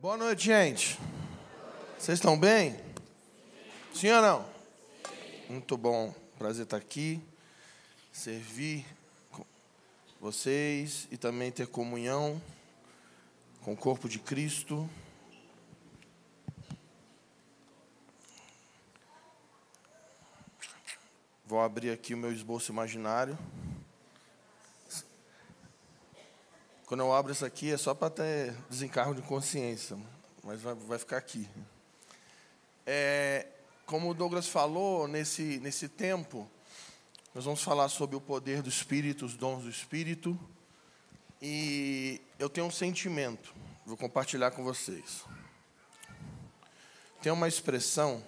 Boa noite, gente. Vocês estão bem? Sim ou não? Muito bom. Prazer estar aqui, servir vocês e também ter comunhão com o corpo de Cristo. Vou abrir aqui o meu esboço imaginário. Quando eu abro isso aqui é só para ter desencargo de consciência, mas vai, vai ficar aqui. É, como o Douglas falou, nesse, nesse tempo, nós vamos falar sobre o poder do Espírito, os dons do Espírito. E eu tenho um sentimento, vou compartilhar com vocês. Tem uma expressão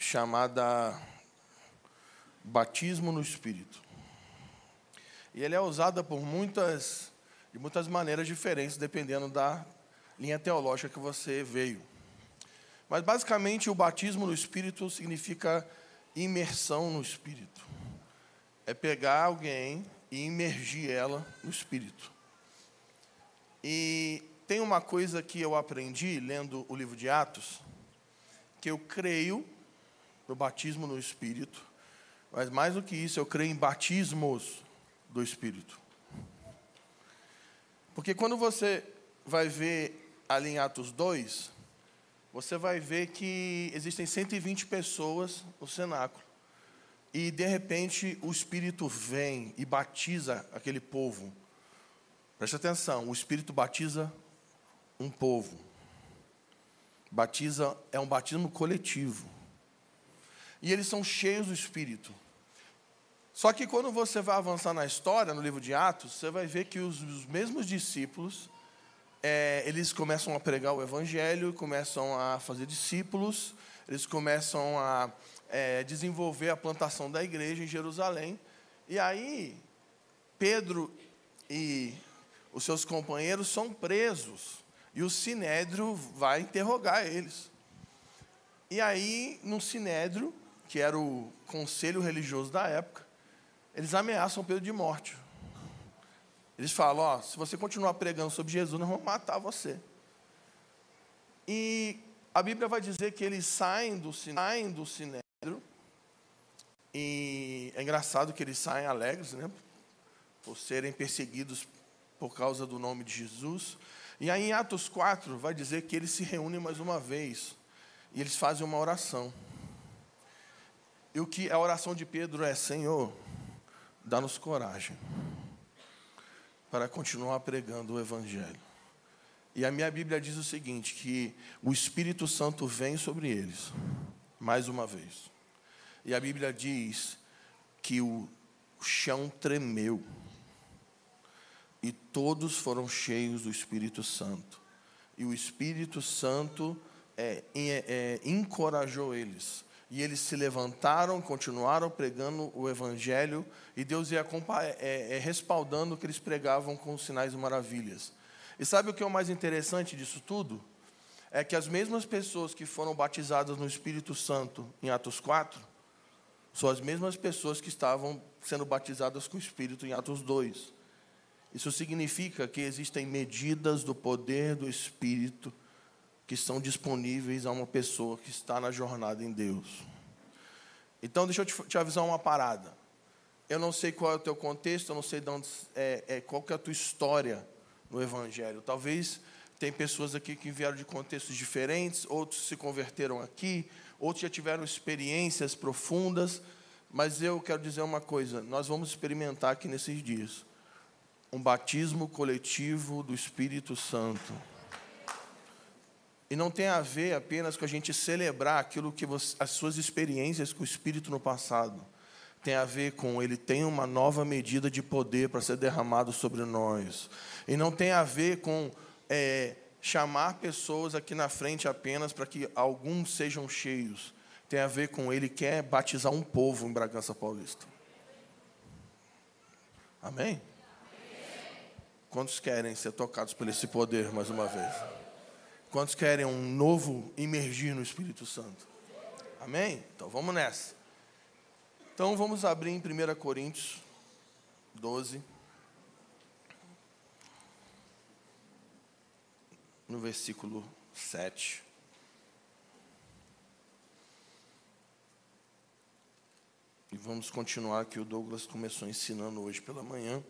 chamada batismo no Espírito. E ele é usada por muitas, de muitas maneiras diferentes, dependendo da linha teológica que você veio. Mas basicamente o batismo no Espírito significa imersão no Espírito. É pegar alguém e imergir ela no Espírito. E tem uma coisa que eu aprendi lendo o livro de Atos, que eu creio no batismo no Espírito, mas mais do que isso, eu creio em batismos do Espírito. Porque quando você vai ver ali em Atos 2, você vai ver que existem 120 pessoas no cenáculo. E, de repente, o Espírito vem e batiza aquele povo. Preste atenção: o Espírito batiza um povo. Batiza, é um batismo coletivo. E eles são cheios do Espírito. Só que quando você vai avançar na história, no livro de Atos, você vai ver que os, os mesmos discípulos é, eles começam a pregar o evangelho, começam a fazer discípulos, eles começam a é, desenvolver a plantação da igreja em Jerusalém. E aí, Pedro e os seus companheiros são presos, e o sinédrio vai interrogar eles. E aí, no sinédrio, que era o conselho religioso da época, eles ameaçam Pedro de morte. Eles falam: se você continuar pregando sobre Jesus, nós vamos matar você. E a Bíblia vai dizer que eles saem do, saem do sinédrio. E é engraçado que eles saem alegres, né? Por serem perseguidos por causa do nome de Jesus. E aí em Atos 4 vai dizer que eles se reúnem mais uma vez. E eles fazem uma oração. E o que a oração de Pedro é: Senhor, dá-nos coragem para continuar pregando o Evangelho. E a minha Bíblia diz o seguinte: que o Espírito Santo vem sobre eles, mais uma vez. E a Bíblia diz que o chão tremeu, e todos foram cheios do Espírito Santo. E o Espírito Santo é, é, é, encorajou eles e eles se levantaram, continuaram pregando o Evangelho, e Deus ia é, é, respaldando o que eles pregavam com sinais e maravilhas. E sabe o que é o mais interessante disso tudo? É que as mesmas pessoas que foram batizadas no Espírito Santo em Atos 4, são as mesmas pessoas que estavam sendo batizadas com o Espírito em Atos 2. Isso significa que existem medidas do poder do Espírito que são disponíveis a uma pessoa que está na jornada em Deus. Então, deixa eu te, te avisar uma parada. Eu não sei qual é o teu contexto, eu não sei de onde, é, é, qual que é a tua história no Evangelho. Talvez tem pessoas aqui que vieram de contextos diferentes, outros se converteram aqui, outros já tiveram experiências profundas, mas eu quero dizer uma coisa: nós vamos experimentar aqui nesses dias um batismo coletivo do Espírito Santo. E não tem a ver apenas com a gente celebrar aquilo que você, as suas experiências com o Espírito no passado. Tem a ver com ele tem uma nova medida de poder para ser derramado sobre nós. E não tem a ver com é, chamar pessoas aqui na frente apenas para que alguns sejam cheios. Tem a ver com ele quer batizar um povo em Bragança Paulista. Amém? Quantos querem ser tocados por esse poder mais uma vez? Quantos querem um novo imergir no Espírito Santo? Amém? Então vamos nessa. Então vamos abrir em 1 Coríntios 12. No versículo 7. E vamos continuar que o Douglas começou ensinando hoje pela manhã.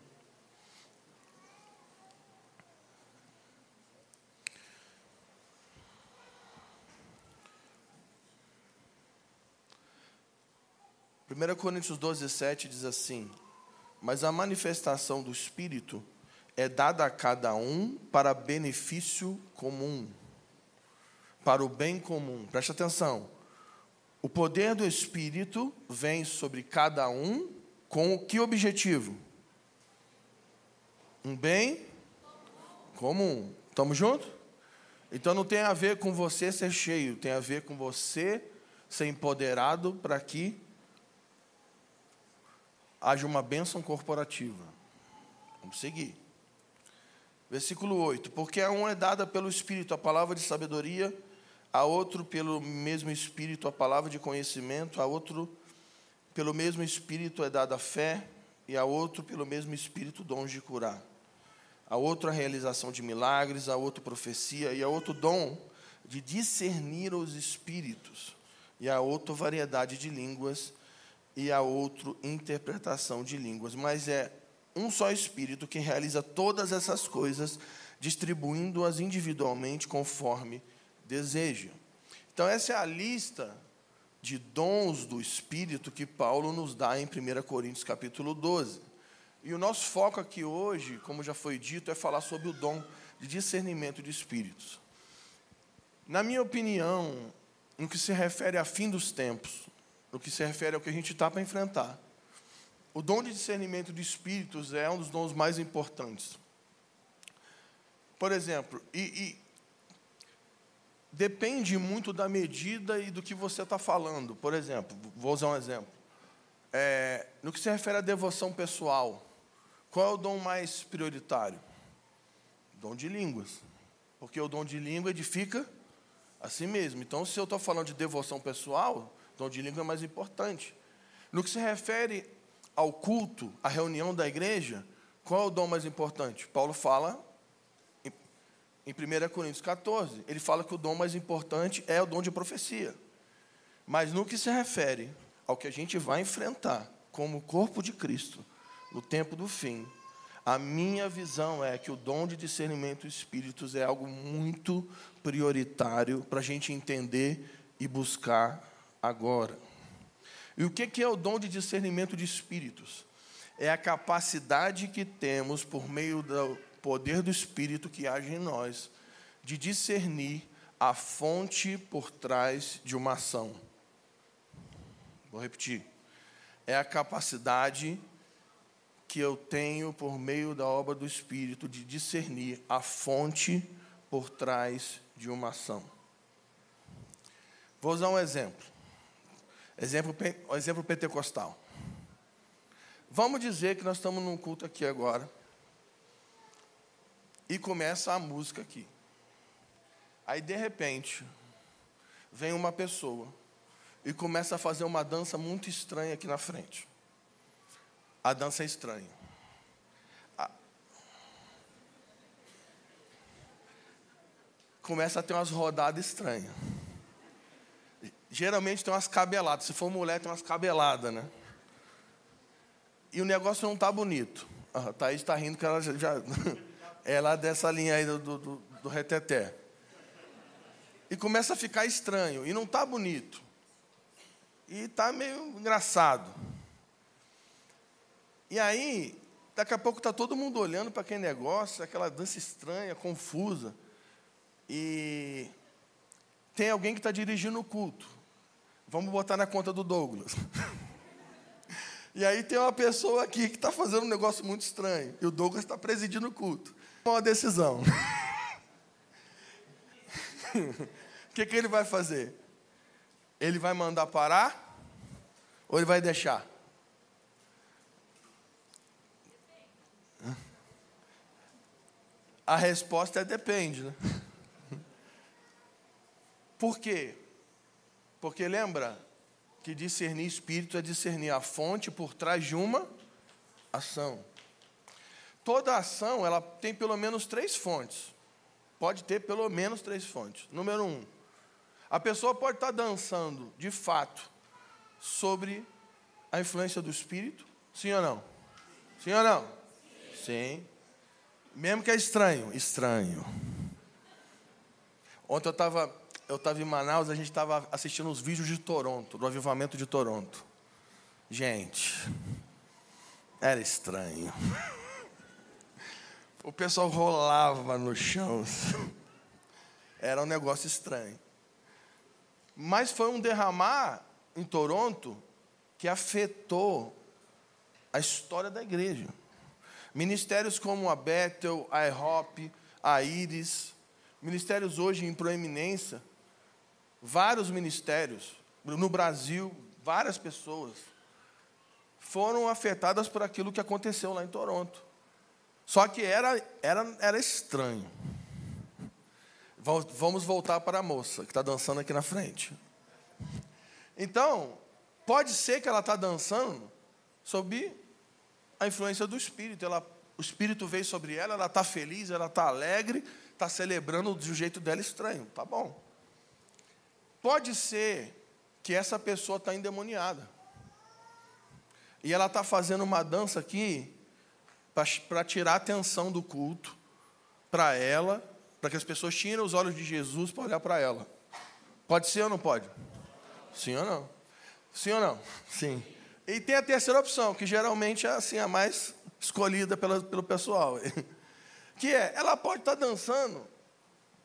Primeira Coríntios 12, 7 diz assim: Mas a manifestação do Espírito é dada a cada um para benefício comum, para o bem comum. Preste atenção. O poder do Espírito vem sobre cada um com que objetivo? Um bem comum. Estamos juntos? Então não tem a ver com você ser cheio, tem a ver com você ser empoderado para que haja uma bênção corporativa. Vamos seguir. Versículo 8: Porque a um é dada pelo Espírito a palavra de sabedoria a outro pelo mesmo Espírito a palavra de conhecimento, a outro pelo mesmo Espírito é dada a fé, e a outro pelo mesmo Espírito dons de curar. A outro a realização de milagres, a outro profecia, e a outro dom de discernir os espíritos, e a outro variedade de línguas, e a outro interpretação de línguas. Mas é um só Espírito que realiza todas essas coisas, distribuindo-as individualmente conforme deseja. Então, essa é a lista de dons do Espírito que Paulo nos dá em 1 Coríntios capítulo 12. E o nosso foco aqui hoje, como já foi dito, é falar sobre o dom de discernimento de espíritos. Na minha opinião, no que se refere a fim dos tempos, no que se refere ao que a gente está para enfrentar, o dom de discernimento de espíritos é um dos dons mais importantes. Por exemplo, e, e depende muito da medida e do que você está falando. Por exemplo, vou usar um exemplo. É, no que se refere à devoção pessoal, qual é o dom mais prioritário? dom de línguas. Porque o dom de língua edifica a si mesmo. Então, se eu estou falando de devoção pessoal, dom de língua é mais importante. No que se refere ao culto, à reunião da igreja, qual é o dom mais importante? Paulo fala em 1 Coríntios 14, ele fala que o dom mais importante é o dom de profecia. Mas no que se refere ao que a gente vai enfrentar como corpo de Cristo no tempo do fim, a minha visão é que o dom de discernimento de espíritos é algo muito prioritário para a gente entender e buscar agora. E o que é o dom de discernimento de espíritos? É a capacidade que temos por meio do poder do Espírito que age em nós, de discernir a fonte por trás de uma ação. Vou repetir. É a capacidade que eu tenho por meio da obra do Espírito de discernir a fonte por trás de uma ação. Vou usar um exemplo. Exemplo, exemplo pentecostal. Vamos dizer que nós estamos num culto aqui agora e começa a música aqui. Aí, de repente, vem uma pessoa e começa a fazer uma dança muito estranha aqui na frente. A dança é estranha. Começa a ter umas rodadas estranhas. Geralmente tem umas cabeladas. Se for mulher, tem umas cabeladas, né? E o negócio não está bonito. A Thaís está rindo que ela já, é lá dessa linha aí do, do, do reteté. E começa a ficar estranho, e não está bonito. E está meio engraçado. E aí, daqui a pouco está todo mundo olhando para aquele negócio, aquela dança estranha, confusa. E tem alguém que está dirigindo o culto. Vamos botar na conta do Douglas. e aí tem uma pessoa aqui que está fazendo um negócio muito estranho. E o Douglas está presidindo o culto uma decisão. O que, que ele vai fazer? Ele vai mandar parar ou ele vai deixar? A resposta é depende, né? Por quê? Porque lembra, que discernir espírito é discernir a fonte por trás de uma ação. Toda ação ela tem pelo menos três fontes. Pode ter pelo menos três fontes. Número um, a pessoa pode estar dançando de fato sobre a influência do espírito, sim ou não? Sim ou não? Sim. Mesmo que é estranho, estranho. Ontem eu estava eu estava em Manaus, a gente estava assistindo os vídeos de Toronto, do avivamento de Toronto. Gente, era estranho. O pessoal rolava no chão. Era um negócio estranho. Mas foi um derramar em Toronto que afetou a história da igreja. Ministérios como a Bethel, a IHOP, a Iris, ministérios hoje em proeminência, vários ministérios, no Brasil, várias pessoas foram afetadas por aquilo que aconteceu lá em Toronto. Só que era, era, era estranho. Vamos voltar para a moça que está dançando aqui na frente. Então, pode ser que ela está dançando sob a influência do Espírito. Ela, o Espírito veio sobre ela, ela está feliz, ela está alegre, está celebrando do jeito dela estranho. Tá bom. Pode ser que essa pessoa está endemoniada. E ela está fazendo uma dança aqui para tirar a atenção do culto para ela, para que as pessoas tirem os olhos de Jesus para olhar para ela. Pode ser ou não pode? Sim ou não? Sim ou não? Sim. E tem a terceira opção, que geralmente é assim, a mais escolhida pela, pelo pessoal. Que é, ela pode estar tá dançando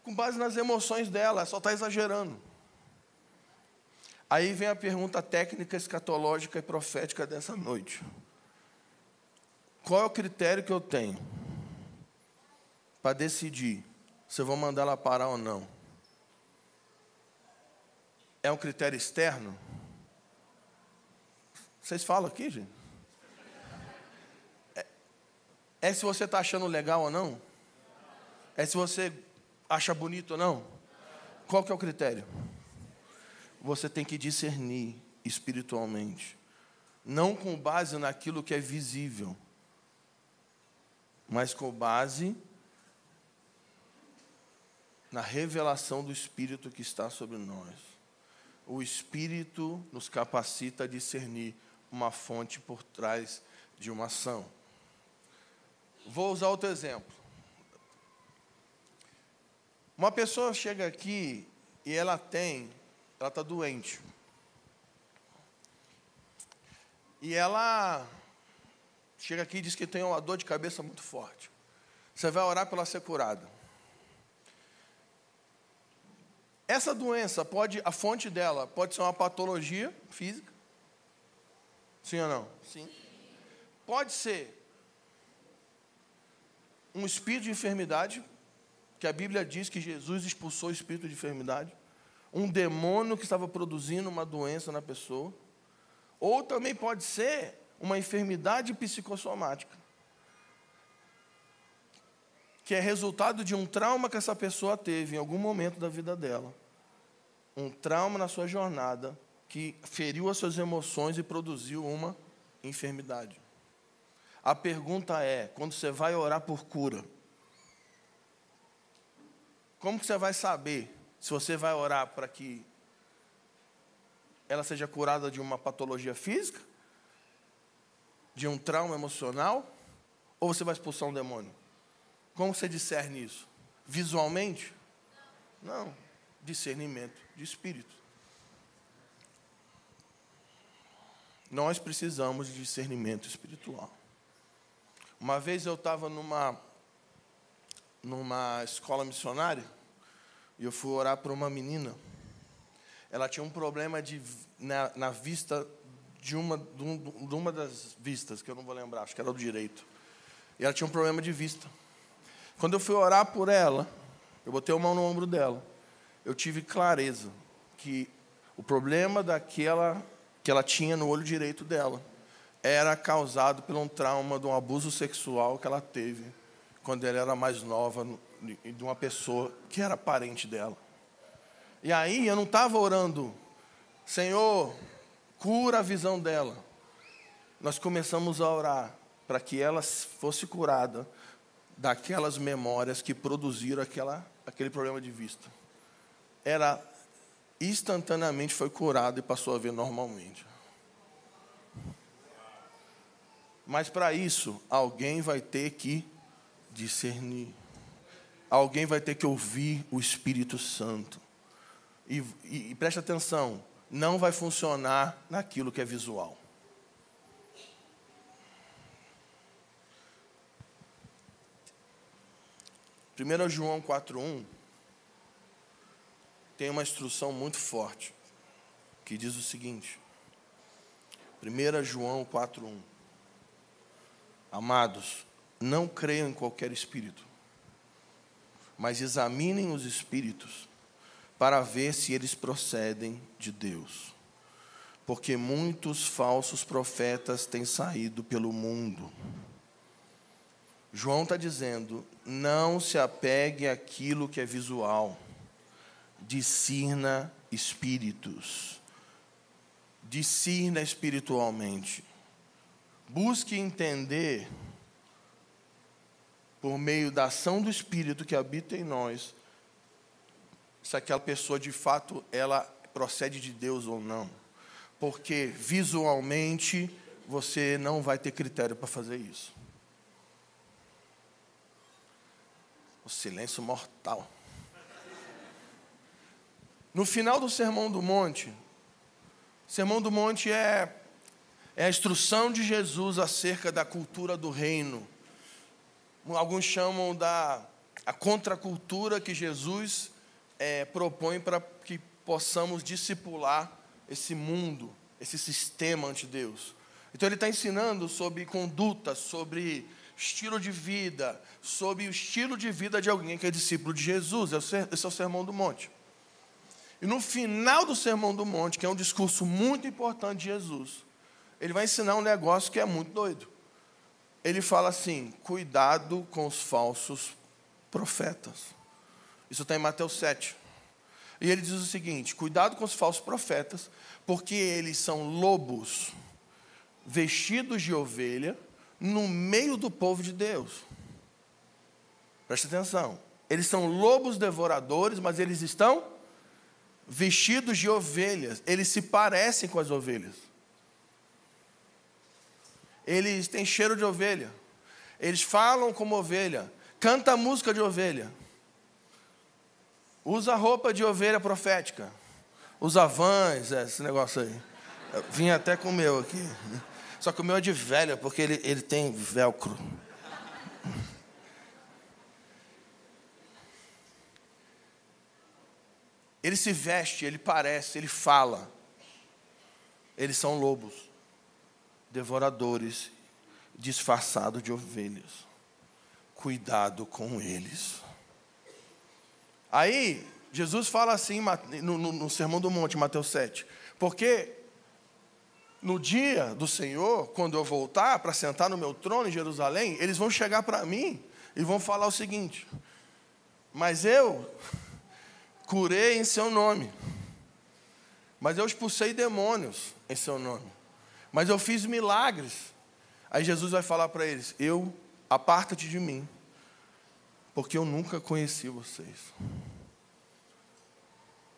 com base nas emoções dela, só está exagerando. Aí vem a pergunta técnica, escatológica e profética dessa noite. Qual é o critério que eu tenho para decidir se eu vou mandar ela parar ou não? É um critério externo? Vocês falam aqui, gente? É, é se você está achando legal ou não? É se você acha bonito ou não? Qual que é o critério? Você tem que discernir espiritualmente, não com base naquilo que é visível mas com base na revelação do Espírito que está sobre nós. O Espírito nos capacita a discernir uma fonte por trás de uma ação. Vou usar outro exemplo. Uma pessoa chega aqui e ela tem, ela está doente. E ela chega aqui e diz que tem uma dor de cabeça muito forte. Você vai orar para ela ser curada. Essa doença pode, a fonte dela pode ser uma patologia física. Sim ou não? Sim. Pode ser um espírito de enfermidade, que a Bíblia diz que Jesus expulsou o espírito de enfermidade. Um demônio que estava produzindo uma doença na pessoa. Ou também pode ser uma enfermidade psicossomática, que é resultado de um trauma que essa pessoa teve em algum momento da vida dela. Um trauma na sua jornada que feriu as suas emoções e produziu uma enfermidade. A pergunta é: quando você vai orar por cura, como que você vai saber se você vai orar para que ela seja curada de uma patologia física de um trauma emocional? Ou você vai expulsar um demônio? Como você discerne isso? Visualmente? Não. Discernimento de espírito. Nós precisamos de discernimento espiritual. Uma vez eu estava numa, numa escola missionária e eu fui orar para uma menina. Ela tinha um problema de, na, na vista de uma, de uma das vistas, que eu não vou lembrar, acho que era do direito. E ela tinha um problema de vista. Quando eu fui orar por ela, eu botei a mão no ombro dela. Eu tive clareza que o problema daquela que ela tinha no olho direito dela era causado por um trauma de um abuso sexual que ela teve quando ela era mais nova de uma pessoa que era parente dela. E aí eu não estava orando, Senhor, cura a visão dela. Nós começamos a orar para que ela fosse curada daquelas memórias que produziram aquela, aquele problema de vista. Ela instantaneamente foi curada e passou a ver normalmente. Mas para isso, alguém vai ter que discernir. Alguém vai ter que ouvir o Espírito Santo. E, e, e preste atenção, não vai funcionar naquilo que é visual. Primeiro João 4:1 tem uma instrução muito forte que diz o seguinte: 1 João 4:1 Amados, não creiam em qualquer espírito, mas examinem os espíritos para ver se eles procedem de Deus. Porque muitos falsos profetas têm saído pelo mundo. João está dizendo: não se apegue àquilo que é visual, discirna espíritos, discirna espiritualmente. Busque entender, por meio da ação do Espírito que habita em nós, se aquela pessoa de fato ela procede de Deus ou não. Porque visualmente você não vai ter critério para fazer isso. O silêncio mortal. No final do Sermão do Monte, Sermão do Monte é é a instrução de Jesus acerca da cultura do reino. Alguns chamam da a contracultura que Jesus é, propõe para que possamos discipular esse mundo, esse sistema ante Deus. Então ele está ensinando sobre conduta, sobre estilo de vida, sobre o estilo de vida de alguém que é discípulo de Jesus. Esse é o Sermão do Monte. E no final do Sermão do Monte, que é um discurso muito importante de Jesus, ele vai ensinar um negócio que é muito doido. Ele fala assim: cuidado com os falsos profetas. Isso está em Mateus 7. E ele diz o seguinte: cuidado com os falsos profetas, porque eles são lobos vestidos de ovelha no meio do povo de Deus. Preste atenção. Eles são lobos devoradores, mas eles estão vestidos de ovelhas. Eles se parecem com as ovelhas eles têm cheiro de ovelha, eles falam como ovelha, canta música de ovelha, usa roupa de ovelha profética, usa vans, é, esse negócio aí. Eu vim até com o meu aqui. Só que o meu é de velha, porque ele, ele tem velcro. Ele se veste, ele parece, ele fala. Eles são lobos devoradores disfarçados de ovelhas. Cuidado com eles. Aí, Jesus fala assim no, no, no Sermão do Monte, Mateus 7. Porque no dia do Senhor, quando eu voltar para sentar no meu trono em Jerusalém, eles vão chegar para mim e vão falar o seguinte: Mas eu curei em seu nome, mas eu expulsei demônios em seu nome, mas eu fiz milagres. Aí Jesus vai falar para eles: Eu, aparta-te de mim, porque eu nunca conheci vocês.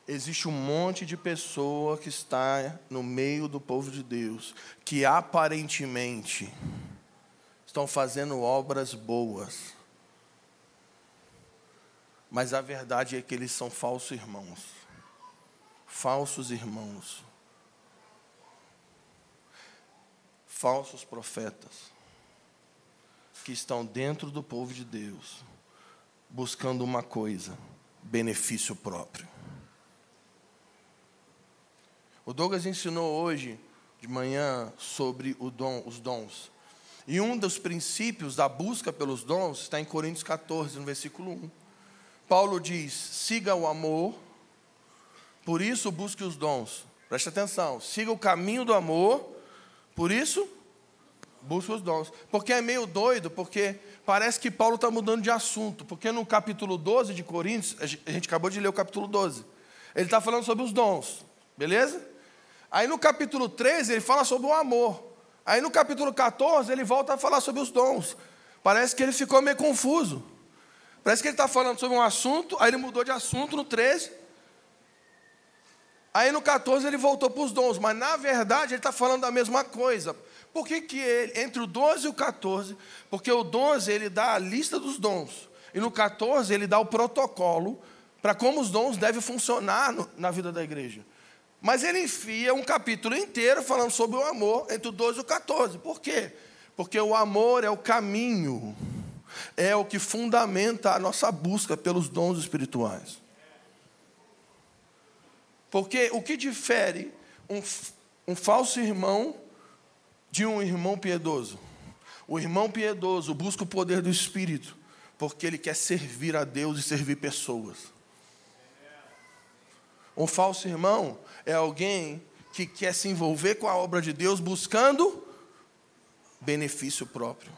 Existe um monte de pessoa que está no meio do povo de Deus, que aparentemente estão fazendo obras boas, mas a verdade é que eles são falsos irmãos. Falsos irmãos falsos profetas que estão dentro do povo de Deus, buscando uma coisa: benefício próprio. O Douglas ensinou hoje de manhã sobre dom, os dons. E um dos princípios da busca pelos dons está em Coríntios 14, no versículo 1. Paulo diz: siga o amor, por isso busque os dons. Preste atenção, siga o caminho do amor, por isso, busca os dons. Porque é meio doido, porque parece que Paulo está mudando de assunto. Porque no capítulo 12 de Coríntios, a gente acabou de ler o capítulo 12. Ele está falando sobre os dons, beleza? Aí no capítulo 13 ele fala sobre o amor. Aí no capítulo 14 ele volta a falar sobre os dons. Parece que ele ficou meio confuso. Parece que ele está falando sobre um assunto, aí ele mudou de assunto no 13. Aí no 14 ele voltou para os dons, mas na verdade ele está falando da mesma coisa. Por que, que ele, entre o 12 e o 14? Porque o 12 ele dá a lista dos dons, e no 14 ele dá o protocolo para como os dons devem funcionar no, na vida da igreja. Mas ele enfia um capítulo inteiro falando sobre o amor entre o 12 e o 14. Por quê? Porque o amor é o caminho, é o que fundamenta a nossa busca pelos dons espirituais. Porque o que difere um, um falso irmão de um irmão piedoso? O irmão piedoso busca o poder do Espírito, porque ele quer servir a Deus e servir pessoas. Um falso irmão é alguém que quer se envolver com a obra de Deus buscando benefício próprio.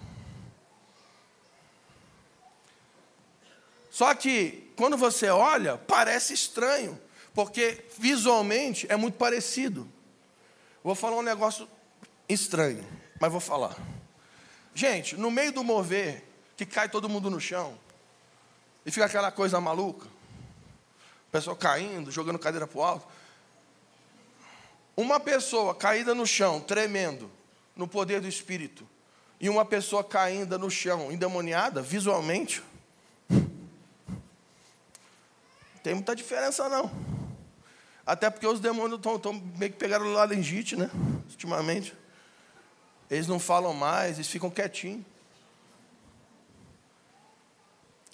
Só que, quando você olha, parece estranho, porque visualmente é muito parecido. Vou falar um negócio estranho, mas vou falar. Gente, no meio do mover, que cai todo mundo no chão, e fica aquela coisa maluca, o pessoal caindo, jogando cadeira para o alto. Uma pessoa caída no chão, tremendo, no poder do Espírito, e uma pessoa caindo no chão, endemoniada, visualmente, tem muita diferença não. Até porque os demônios estão meio que pegaram o laringite, né? Ultimamente. Eles não falam mais, eles ficam quietinhos.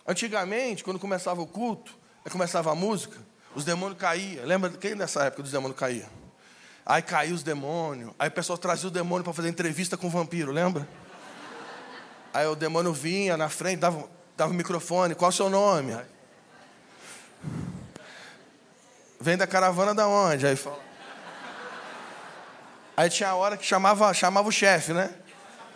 Antigamente, quando começava o culto, começava a música, os demônios caíam. Lembra quem nessa época dos demônios caía? Aí caiu os demônios. Aí o pessoal trazia o demônio para fazer entrevista com o vampiro, lembra? Aí o demônio vinha na frente, dava, dava o microfone, qual é o seu nome? Vem da caravana da onde? Aí fala. Aí tinha a hora que chamava, chamava o chefe, né?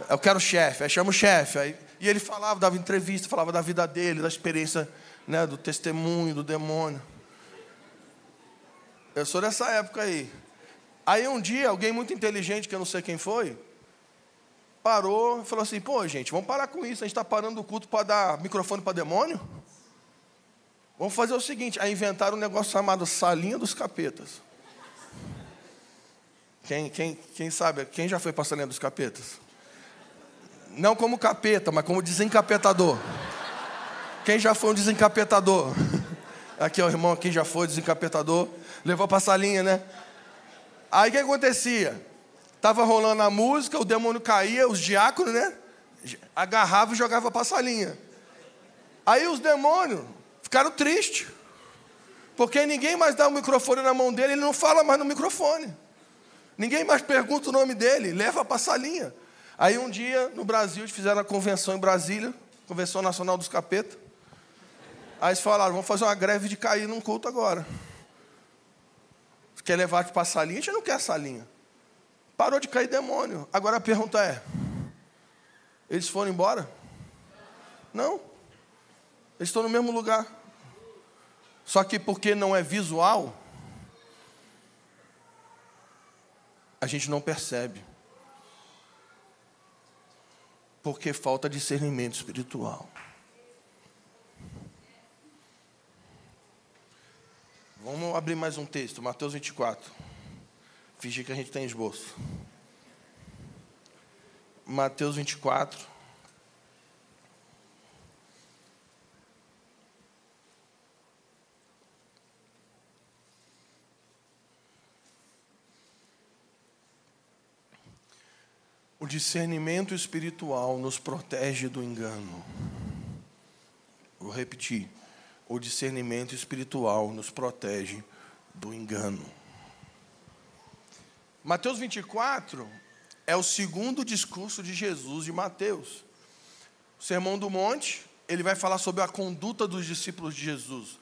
Eu quero o chefe, aí chama o chefe. Aí, e ele falava, dava entrevista, falava da vida dele, da experiência, né, do testemunho, do demônio. Eu sou dessa época aí. Aí um dia, alguém muito inteligente, que eu não sei quem foi, parou e falou assim: pô, gente, vamos parar com isso. A gente está parando o culto para dar microfone para demônio? Vamos fazer o seguinte: aí inventaram um negócio chamado Salinha dos Capetas. Quem, quem, quem sabe, quem já foi para Salinha dos Capetas? Não como capeta, mas como desencapetador. Quem já foi um desencapetador? Aqui, ó, o irmão aqui já foi desencapetador. Levou para salinha, né? Aí o que acontecia? Tava rolando a música, o demônio caía, os diáconos, né? Agarrava e jogava para salinha. Aí os demônios ficaram tristes. Porque ninguém mais dá o microfone na mão dele, ele não fala mais no microfone. Ninguém mais pergunta o nome dele, leva para a salinha. Aí um dia, no Brasil, eles fizeram a convenção em Brasília, Convenção Nacional dos Capetas. Aí eles falaram, vamos fazer uma greve de cair num culto agora. Quer levar para a salinha? A gente não quer a salinha. Parou de cair demônio. Agora a pergunta é: eles foram embora? Não. Eles estão no mesmo lugar. Só que porque não é visual, a gente não percebe. Porque falta discernimento espiritual. Vamos abrir mais um texto, Mateus 24. Fingir que a gente tem esboço. Mateus 24. O discernimento espiritual nos protege do engano. Vou repetir o discernimento espiritual nos protege do engano. Mateus 24 é o segundo discurso de Jesus de Mateus. O Sermão do Monte, ele vai falar sobre a conduta dos discípulos de Jesus.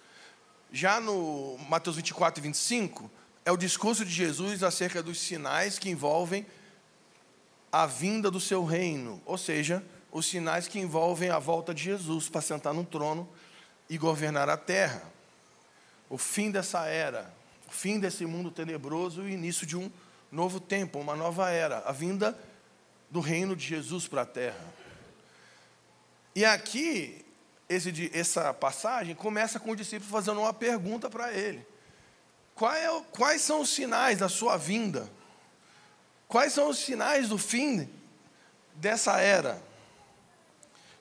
Já no Mateus 24 e 25, é o discurso de Jesus acerca dos sinais que envolvem a vinda do seu reino, ou seja, os sinais que envolvem a volta de Jesus para sentar no trono e governar a terra. O fim dessa era, o fim desse mundo tenebroso e o início de um novo tempo, uma nova era, a vinda do reino de Jesus para a terra. E aqui, esse, essa passagem começa com o discípulo fazendo uma pergunta para ele: é, quais são os sinais da sua vinda? Quais são os sinais do fim dessa era?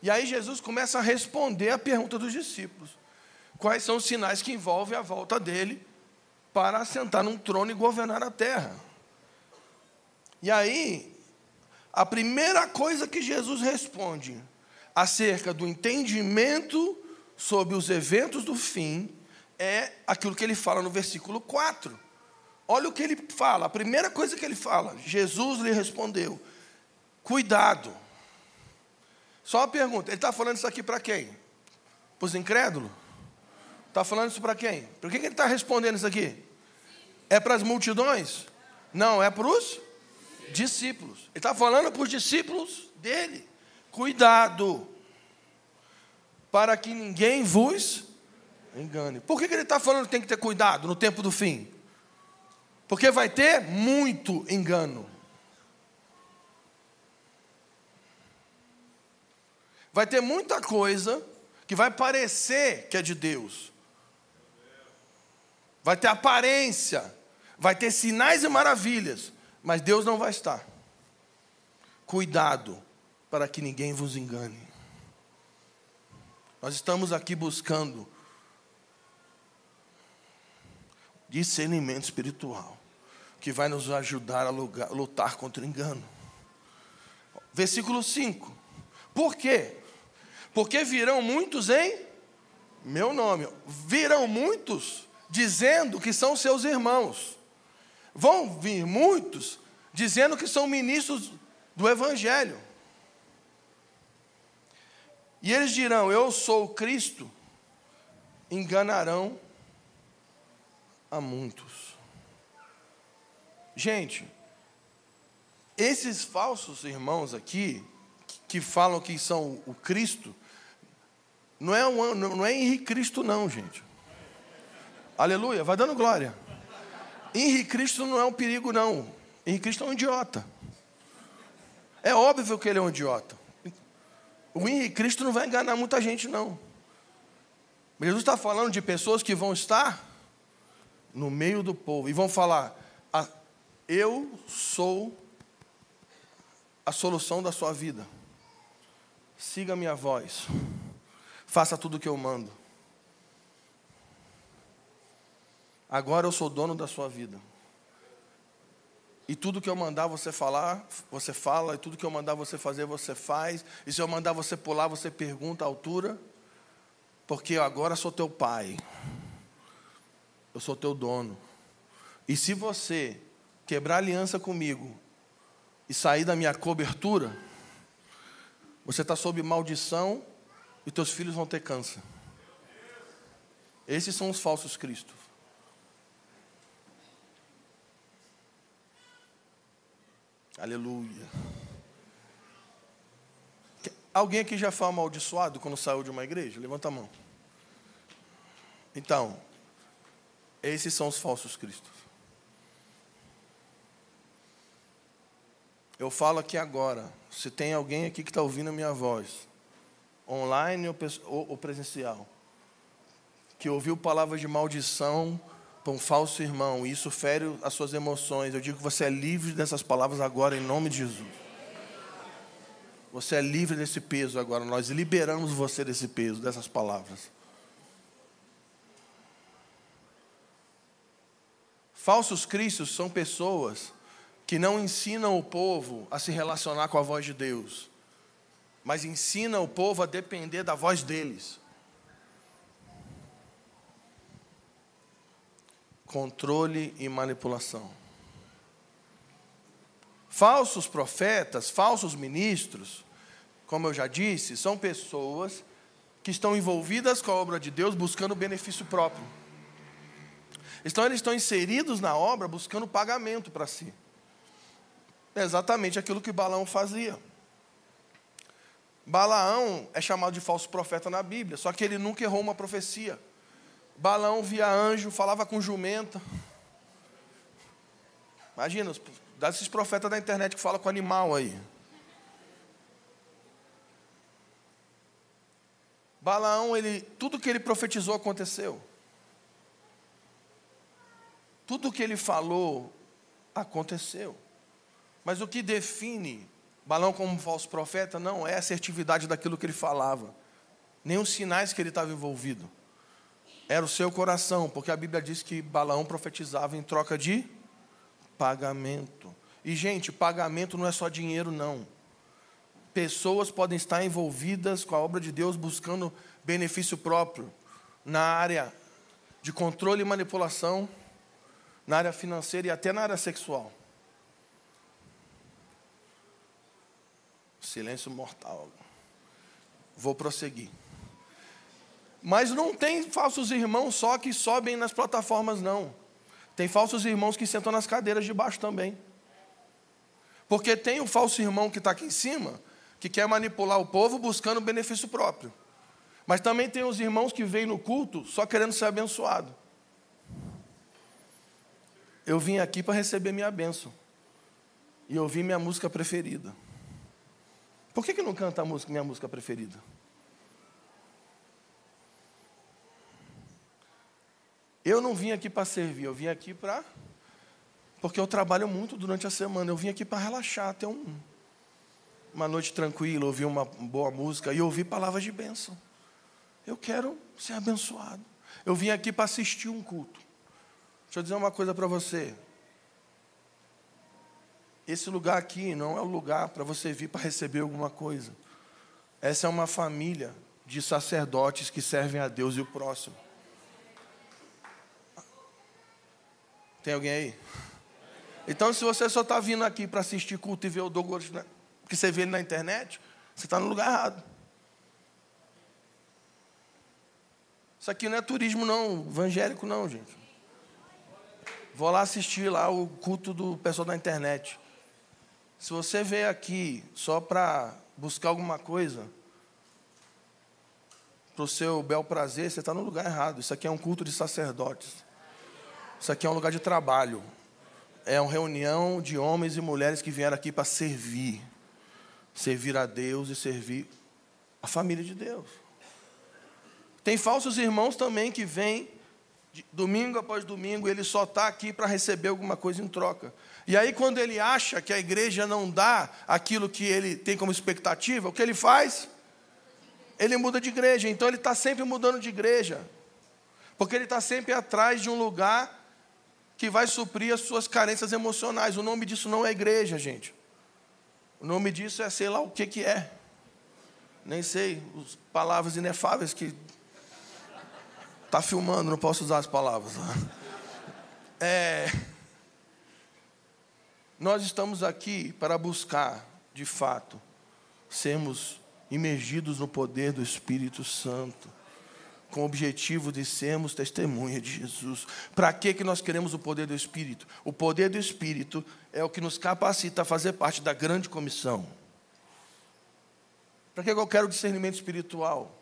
E aí Jesus começa a responder a pergunta dos discípulos: quais são os sinais que envolvem a volta dele para assentar num trono e governar a terra? E aí, a primeira coisa que Jesus responde acerca do entendimento sobre os eventos do fim é aquilo que ele fala no versículo 4. Olha o que ele fala, a primeira coisa que ele fala, Jesus lhe respondeu: cuidado. Só uma pergunta, ele está falando isso aqui para quem? Para os incrédulos? Está falando isso para quem? Por que, que ele está respondendo isso aqui? É para as multidões? Não, é para os discípulos. Ele está falando para os discípulos dele. Cuidado, para que ninguém vos engane. Por que, que ele está falando que tem que ter cuidado no tempo do fim? Porque vai ter muito engano. Vai ter muita coisa que vai parecer que é de Deus. Vai ter aparência, vai ter sinais e maravilhas, mas Deus não vai estar. Cuidado para que ninguém vos engane. Nós estamos aqui buscando discernimento espiritual, que vai nos ajudar a lutar contra o engano. Versículo 5. Por quê? Porque virão muitos em meu nome. Virão muitos dizendo que são seus irmãos. Vão vir muitos dizendo que são ministros do Evangelho. E eles dirão: Eu sou Cristo. Enganarão a muitos. Gente, esses falsos irmãos aqui, que falam que são o Cristo, não é, um, não é Henrique Cristo, não, gente. Aleluia, vai dando glória. Henrique Cristo não é um perigo, não. Henrique Cristo é um idiota. É óbvio que ele é um idiota. O Henrique Cristo não vai enganar muita gente, não. Jesus está falando de pessoas que vão estar no meio do povo e vão falar: Eu sou a solução da sua vida. Siga a minha voz. Faça tudo o que eu mando. Agora eu sou dono da sua vida. E tudo que eu mandar você falar, você fala, e tudo que eu mandar você fazer, você faz. E se eu mandar você pular, você pergunta a altura, porque eu agora sou teu pai. Eu sou teu dono. E se você quebrar aliança comigo e sair da minha cobertura, você está sob maldição e teus filhos vão ter câncer. Esses são os falsos cristos. Aleluia. Alguém aqui já foi amaldiçoado quando saiu de uma igreja? Levanta a mão. Então, esses são os falsos cristos. Eu falo aqui agora, se tem alguém aqui que está ouvindo a minha voz, online ou presencial, que ouviu palavras de maldição para um falso irmão, e isso fere as suas emoções, eu digo que você é livre dessas palavras agora, em nome de Jesus. Você é livre desse peso agora, nós liberamos você desse peso, dessas palavras. Falsos cristos são pessoas que não ensinam o povo a se relacionar com a voz de Deus, mas ensinam o povo a depender da voz deles. Controle e manipulação. Falsos profetas, falsos ministros, como eu já disse, são pessoas que estão envolvidas com a obra de Deus buscando benefício próprio. Então eles estão inseridos na obra buscando pagamento para si. É exatamente aquilo que Balaão fazia. Balaão é chamado de falso profeta na Bíblia, só que ele nunca errou uma profecia. Balaão via anjo, falava com jumenta. Imagina, desses profetas da internet que falam com animal aí. Balaão, ele, tudo que ele profetizou aconteceu. Tudo que ele falou aconteceu. Mas o que define Balaão como falso profeta não é a assertividade daquilo que ele falava, nem os sinais que ele estava envolvido. Era o seu coração, porque a Bíblia diz que Balaão profetizava em troca de pagamento. E, gente, pagamento não é só dinheiro, não. Pessoas podem estar envolvidas com a obra de Deus buscando benefício próprio na área de controle e manipulação, na área financeira e até na área sexual. Silêncio mortal. Vou prosseguir. Mas não tem falsos irmãos só que sobem nas plataformas, não. Tem falsos irmãos que sentam nas cadeiras de baixo também. Porque tem o falso irmão que está aqui em cima, que quer manipular o povo buscando benefício próprio. Mas também tem os irmãos que vêm no culto só querendo ser abençoado. Eu vim aqui para receber minha bênção. E ouvi minha música preferida. Por que, que não canta a música, minha música preferida? Eu não vim aqui para servir, eu vim aqui para. Porque eu trabalho muito durante a semana. Eu vim aqui para relaxar, ter um, uma noite tranquila, ouvir uma boa música e ouvir palavras de bênção. Eu quero ser abençoado. Eu vim aqui para assistir um culto. Deixa eu dizer uma coisa para você. Esse lugar aqui não é o lugar para você vir para receber alguma coisa. Essa é uma família de sacerdotes que servem a Deus e o próximo. Tem alguém aí? Então, se você só está vindo aqui para assistir culto e ver o Douglas, que você vê ele na internet, você está no lugar errado. Isso aqui não é turismo, não, evangélico, não, gente. Vou lá assistir lá o culto do pessoal da internet. Se você veio aqui só para buscar alguma coisa, para o seu bel prazer, você está no lugar errado. Isso aqui é um culto de sacerdotes. Isso aqui é um lugar de trabalho. É uma reunião de homens e mulheres que vieram aqui para servir. Servir a Deus e servir a família de Deus. Tem falsos irmãos também que vêm domingo após domingo, ele só está aqui para receber alguma coisa em troca. E aí, quando ele acha que a igreja não dá aquilo que ele tem como expectativa, o que ele faz? Ele muda de igreja. Então, ele está sempre mudando de igreja. Porque ele está sempre atrás de um lugar que vai suprir as suas carências emocionais. O nome disso não é igreja, gente. O nome disso é sei lá o que, que é. Nem sei, as palavras inefáveis que. Está filmando, não posso usar as palavras. É. Nós estamos aqui para buscar, de fato, sermos imergidos no poder do Espírito Santo, com o objetivo de sermos testemunha de Jesus. Para que, que nós queremos o poder do Espírito? O poder do Espírito é o que nos capacita a fazer parte da grande comissão. Para que eu quero discernimento espiritual?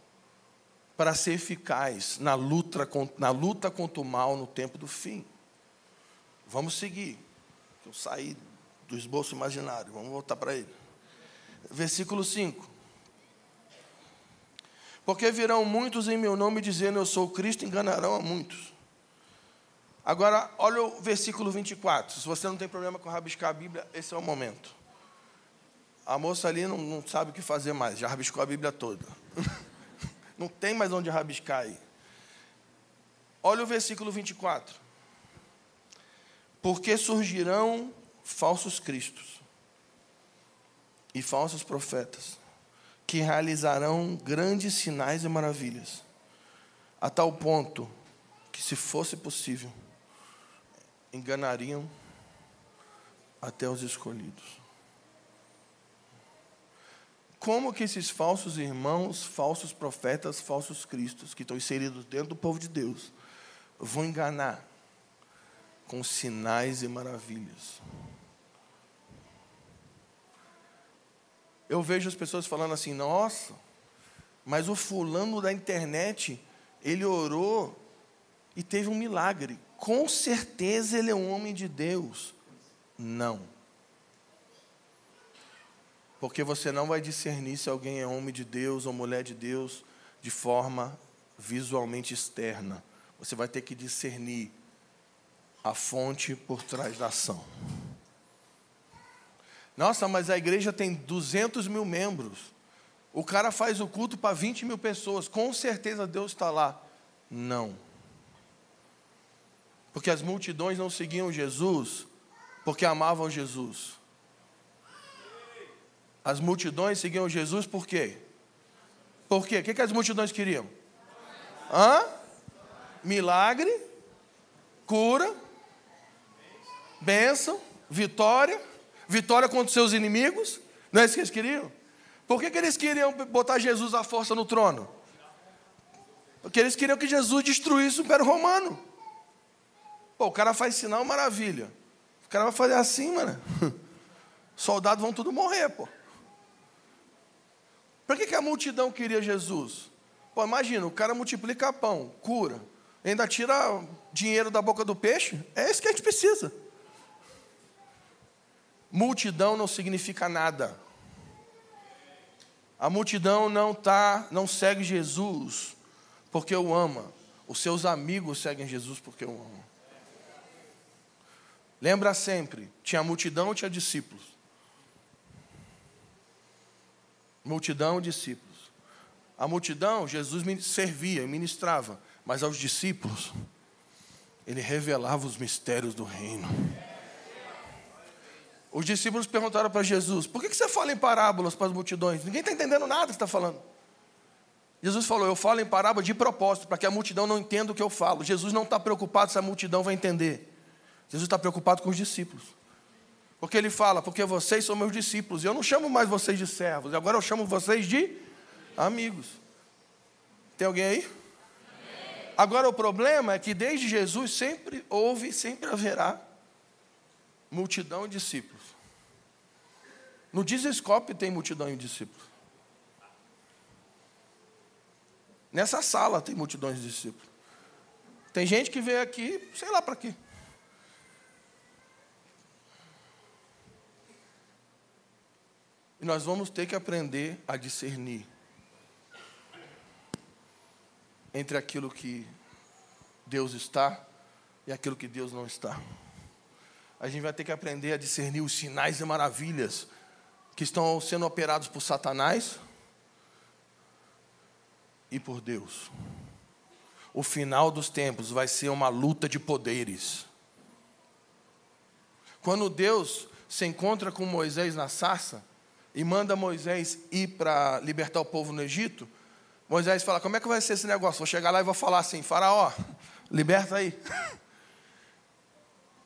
Para ser eficaz na luta, na luta contra o mal no tempo do fim. Vamos seguir. Eu saí do esboço imaginário, vamos voltar para ele. Versículo 5. Porque virão muitos em meu nome dizendo eu sou Cristo, enganarão a muitos. Agora, olha o versículo 24. Se você não tem problema com rabiscar a Bíblia, esse é o momento. A moça ali não, não sabe o que fazer mais, já rabiscou a Bíblia toda. não tem mais onde rabiscar aí. Olha o versículo 24 porque surgirão falsos cristos e falsos profetas, que realizarão grandes sinais e maravilhas, a tal ponto que, se fosse possível, enganariam até os escolhidos. Como que esses falsos irmãos, falsos profetas, falsos cristos, que estão inseridos dentro do povo de Deus, vão enganar com sinais e maravilhas. Eu vejo as pessoas falando assim: nossa, mas o fulano da internet, ele orou e teve um milagre. Com certeza ele é um homem de Deus. Não. Porque você não vai discernir se alguém é homem de Deus ou mulher de Deus de forma visualmente externa. Você vai ter que discernir a fonte por trás da ação. Nossa, mas a igreja tem 200 mil membros. O cara faz o culto para 20 mil pessoas. Com certeza Deus está lá. Não. Porque as multidões não seguiam Jesus porque amavam Jesus. As multidões seguiam Jesus por quê? Por quê? O que, que as multidões queriam? Hã? Milagre, cura, bênção, vitória, vitória contra os seus inimigos. Não é isso que eles queriam? Por que, que eles queriam botar Jesus à força no trono? Porque eles queriam que Jesus destruísse o Império Romano. Pô, o cara faz sinal, maravilha. O cara vai fazer assim, mano. Soldados vão tudo morrer, pô. Por que, que a multidão queria Jesus? Pô, imagina, o cara multiplica pão, cura, ainda tira dinheiro da boca do peixe. É isso que a gente precisa. Multidão não significa nada. A multidão não tá, não segue Jesus porque o ama. Os seus amigos seguem Jesus porque o amam. Lembra sempre, tinha multidão tinha discípulos? Multidão discípulos. A multidão, Jesus servia e ministrava, mas aos discípulos, ele revelava os mistérios do reino. Os discípulos perguntaram para Jesus: por que você fala em parábolas para as multidões? Ninguém está entendendo nada que está falando. Jesus falou: Eu falo em parábola de propósito, para que a multidão não entenda o que eu falo. Jesus não está preocupado se a multidão vai entender. Jesus está preocupado com os discípulos. Porque ele fala: Porque vocês são meus discípulos. E eu não chamo mais vocês de servos, agora eu chamo vocês de amigos. Tem alguém aí? Agora o problema é que desde Jesus sempre houve, sempre haverá multidão e discípulos. No Dizescope tem multidão e discípulos. Nessa sala tem multidões de discípulos. Tem gente que veio aqui, sei lá para quê. E nós vamos ter que aprender a discernir entre aquilo que Deus está e aquilo que Deus não está. A gente vai ter que aprender a discernir os sinais e maravilhas que estão sendo operados por Satanás e por Deus. O final dos tempos vai ser uma luta de poderes. Quando Deus se encontra com Moisés na sarça, e manda Moisés ir para libertar o povo no Egito, Moisés fala: Como é que vai ser esse negócio? Vou chegar lá e vou falar assim: Faraó, liberta aí.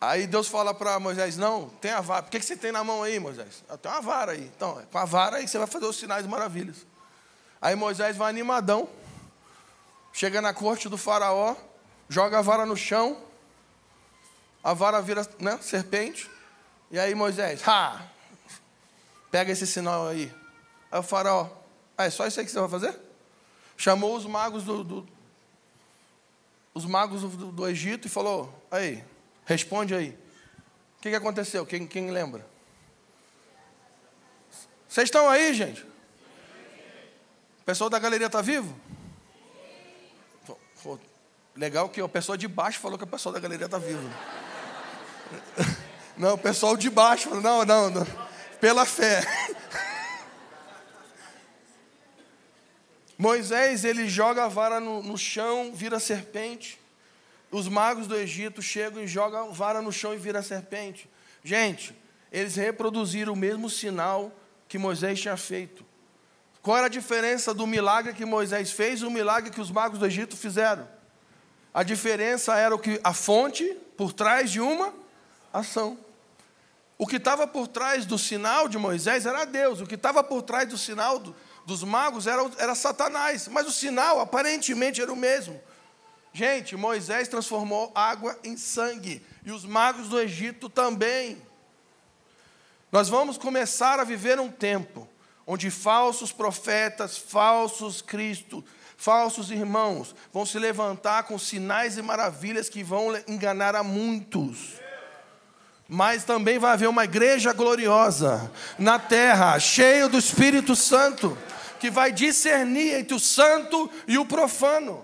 Aí Deus fala para Moisés: Não, tem a vara. Por que, que você tem na mão aí, Moisés? Tenho uma vara aí. Então, com a vara aí você vai fazer os sinais e maravilhas. Aí Moisés vai animadão, chega na corte do Faraó, joga a vara no chão, a vara vira né, serpente. E aí Moisés, ha, Pega esse sinal aí. Aí o faraó, ah, é só isso aí que você vai fazer? Chamou os magos do, do os magos do, do, Egito e falou: aí, responde aí. O que, que aconteceu? Quem, quem lembra? Vocês estão aí, gente? O pessoal da galeria está vivo? Legal que o pessoal de baixo falou que o pessoal da galeria está vivo. Não, o pessoal de baixo falou: não, não, não pela fé. Moisés, ele joga a vara no, no, chão, vira serpente. Os magos do Egito chegam e jogam a vara no chão e vira serpente. Gente, eles reproduziram o mesmo sinal que Moisés tinha feito. Qual era a diferença do milagre que Moisés fez e o milagre que os magos do Egito fizeram? A diferença era o que a fonte por trás de uma ação. O que estava por trás do sinal de Moisés era Deus, o que estava por trás do sinal do, dos magos era, era Satanás, mas o sinal aparentemente era o mesmo. Gente, Moisés transformou água em sangue e os magos do Egito também. Nós vamos começar a viver um tempo onde falsos profetas, falsos Cristo, falsos irmãos vão se levantar com sinais e maravilhas que vão enganar a muitos Mas também vai haver uma igreja gloriosa na terra, cheia do Espírito Santo, que vai discernir entre o santo e o profano.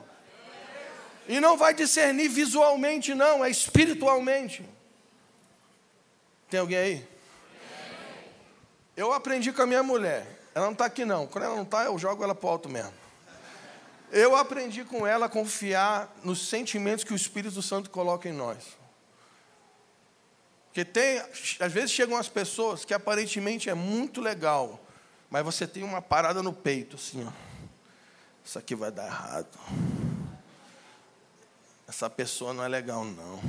E não vai discernir visualmente, não, é espiritualmente. Tem alguém aí? Eu aprendi com a minha mulher. Ela não está aqui, não. Quando ela não está, eu jogo ela para o alto mesmo. Eu aprendi com ela a confiar nos sentimentos que o Espírito Santo coloca em nós. Porque tem, às vezes chegam as pessoas que aparentemente é muito legal, mas você tem uma parada no peito, assim, ó. Isso aqui vai dar errado. Essa pessoa não é legal, não.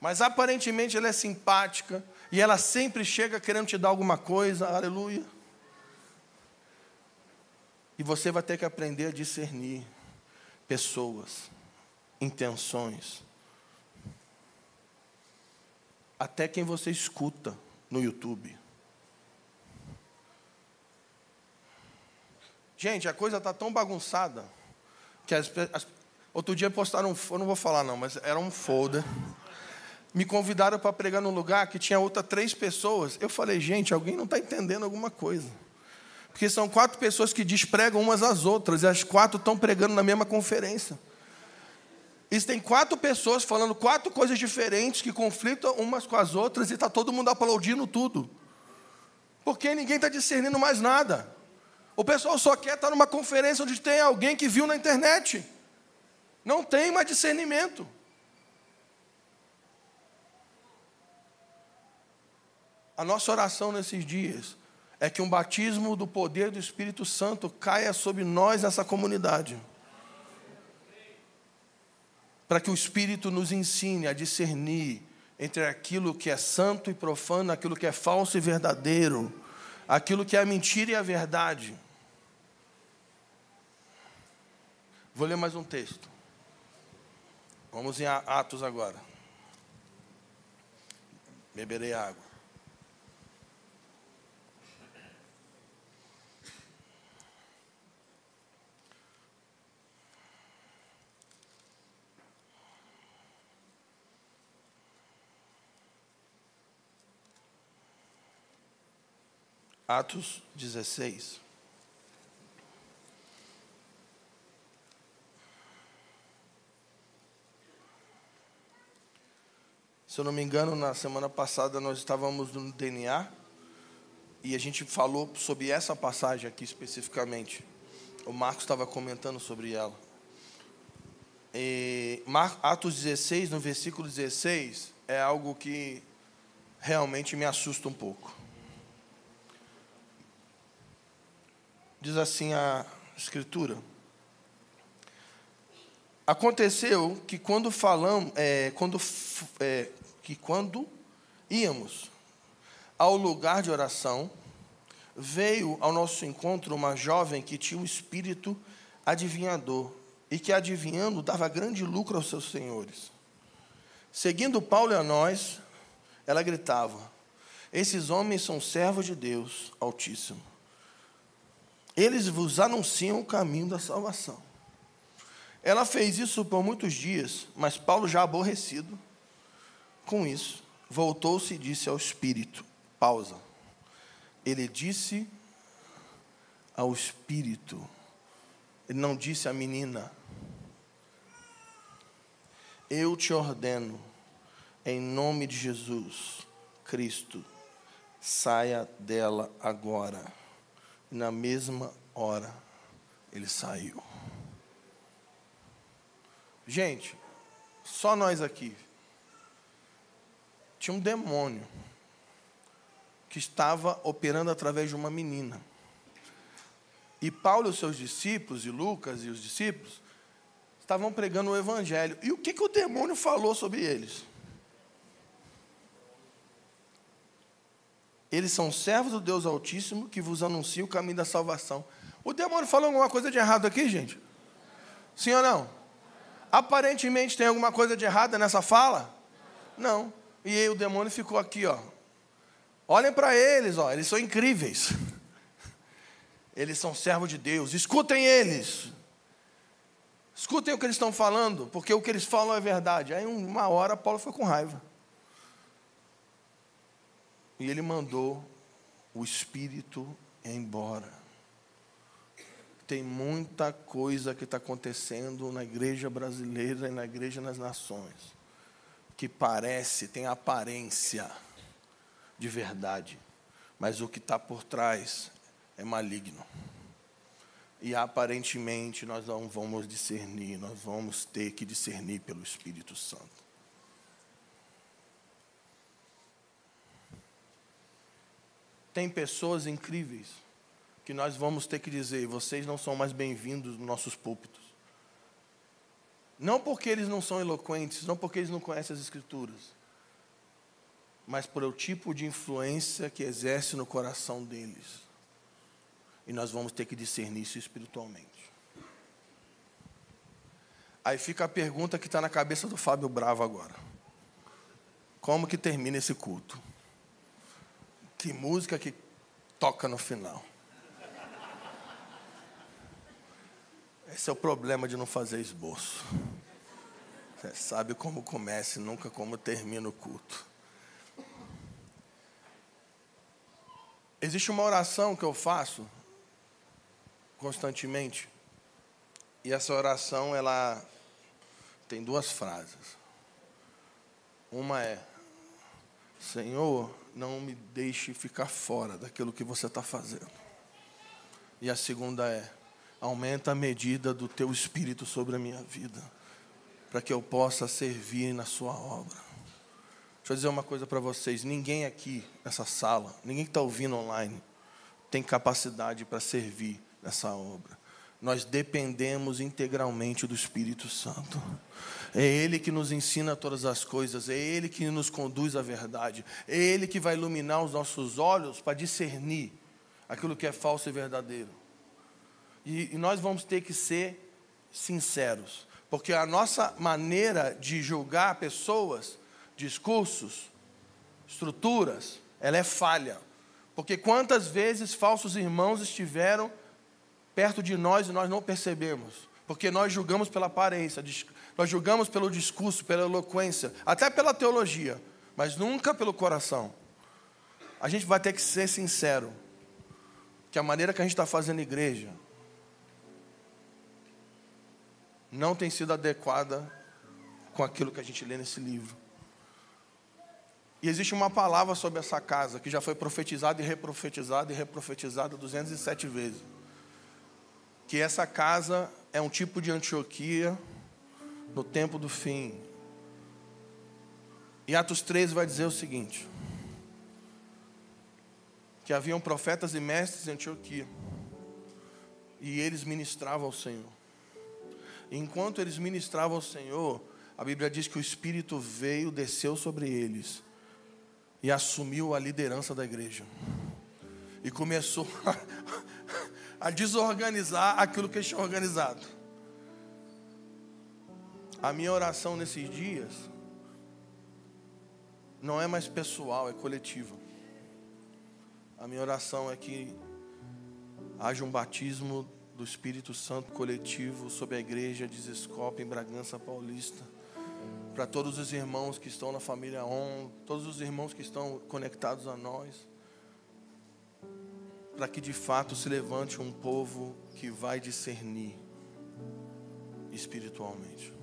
Mas aparentemente ela é simpática e ela sempre chega querendo te dar alguma coisa, aleluia. E você vai ter que aprender a discernir pessoas, intenções. Até quem você escuta no YouTube. Gente, a coisa está tão bagunçada que as, as, outro dia postaram eu não vou falar não, mas era um folder. Me convidaram para pregar num lugar que tinha outra três pessoas. Eu falei, gente, alguém não está entendendo alguma coisa. Porque são quatro pessoas que despregam umas às outras, e as quatro estão pregando na mesma conferência. Existem quatro pessoas falando quatro coisas diferentes que conflitam umas com as outras, e está todo mundo aplaudindo tudo. Porque ninguém está discernindo mais nada. O pessoal só quer estar numa conferência onde tem alguém que viu na internet. Não tem mais discernimento. A nossa oração nesses dias é que um batismo do poder do Espírito Santo caia sobre nós nessa comunidade. Para que o Espírito nos ensine a discernir entre aquilo que é santo e profano, aquilo que é falso e verdadeiro, aquilo que é a mentira e a verdade. Vou ler mais um texto. Vamos em Atos agora. Beberei água. Atos 16. Se eu não me engano, na semana passada nós estávamos no DNA e a gente falou sobre essa passagem aqui especificamente. O Marcos estava comentando sobre ela. E Atos 16, no versículo 16, é algo que realmente me assusta um pouco. Diz assim a Escritura. Aconteceu que quando falamos, é, quando, é, que quando íamos ao lugar de oração, veio ao nosso encontro uma jovem que tinha um espírito adivinhador e que adivinhando dava grande lucro aos seus senhores. Seguindo Paulo e a nós, ela gritava: Esses homens são servos de Deus Altíssimo eles vos anunciam o caminho da salvação. Ela fez isso por muitos dias, mas Paulo, já aborrecido com isso, voltou-se e disse ao Espírito: pausa. Ele disse ao Espírito, ele não disse à menina: Eu te ordeno, em nome de Jesus Cristo, saia dela agora na mesma hora ele saiu. Gente, só nós aqui. Tinha um demônio que estava operando através de uma menina. E Paulo e os seus discípulos, e Lucas e os discípulos, estavam pregando o evangelho. E o que, que o demônio falou sobre eles? Eles são servos do Deus Altíssimo que vos anuncia o caminho da salvação. O demônio falou alguma coisa de errado aqui, gente? Sim ou não? Aparentemente tem alguma coisa de errada nessa fala? Não. E aí o demônio ficou aqui, ó. Olhem para eles, ó, eles são incríveis. Eles são servos de Deus. Escutem eles. Escutem o que eles estão falando, porque o que eles falam é verdade. Aí uma hora Paulo foi com raiva. E ele mandou o espírito embora. Tem muita coisa que está acontecendo na igreja brasileira e na igreja nas nações, que parece, tem aparência de verdade, mas o que está por trás é maligno. E aparentemente nós não vamos discernir, nós vamos ter que discernir pelo Espírito Santo. Tem pessoas incríveis que nós vamos ter que dizer: vocês não são mais bem-vindos nos nossos púlpitos. Não porque eles não são eloquentes, não porque eles não conhecem as Escrituras, mas por o tipo de influência que exerce no coração deles. E nós vamos ter que discernir isso espiritualmente. Aí fica a pergunta que está na cabeça do Fábio Bravo agora: Como que termina esse culto? Que música que toca no final? Esse é o problema de não fazer esboço. Você sabe como começa e nunca como termina o culto. Existe uma oração que eu faço constantemente. E essa oração ela tem duas frases. Uma é: Senhor, não me deixe ficar fora daquilo que você está fazendo. E a segunda é: aumenta a medida do teu espírito sobre a minha vida, para que eu possa servir na sua obra. Deixa eu dizer uma coisa para vocês: ninguém aqui nessa sala, ninguém que está ouvindo online, tem capacidade para servir nessa obra. Nós dependemos integralmente do Espírito Santo. É Ele que nos ensina todas as coisas, é Ele que nos conduz à verdade, é Ele que vai iluminar os nossos olhos para discernir aquilo que é falso e verdadeiro. E, e nós vamos ter que ser sinceros, porque a nossa maneira de julgar pessoas, discursos, estruturas, ela é falha. Porque quantas vezes falsos irmãos estiveram perto de nós e nós não percebemos? Porque nós julgamos pela aparência, nós julgamos pelo discurso, pela eloquência, até pela teologia, mas nunca pelo coração. A gente vai ter que ser sincero, que a maneira que a gente está fazendo igreja não tem sido adequada com aquilo que a gente lê nesse livro. E existe uma palavra sobre essa casa que já foi profetizada e reprofetizada e reprofetizada 207 vezes. Que essa casa é um tipo de Antioquia no tempo do fim. E Atos 13 vai dizer o seguinte: que haviam profetas e mestres em Antioquia, e eles ministravam ao Senhor. E enquanto eles ministravam ao Senhor, a Bíblia diz que o Espírito veio, desceu sobre eles e assumiu a liderança da igreja. E começou a, a desorganizar aquilo que eles tinham organizado. A minha oração nesses dias não é mais pessoal, é coletiva. A minha oração é que haja um batismo do Espírito Santo coletivo sobre a igreja de Zescope em Bragança Paulista. Para todos os irmãos que estão na família ON, todos os irmãos que estão conectados a nós. Para que de fato se levante um povo que vai discernir espiritualmente.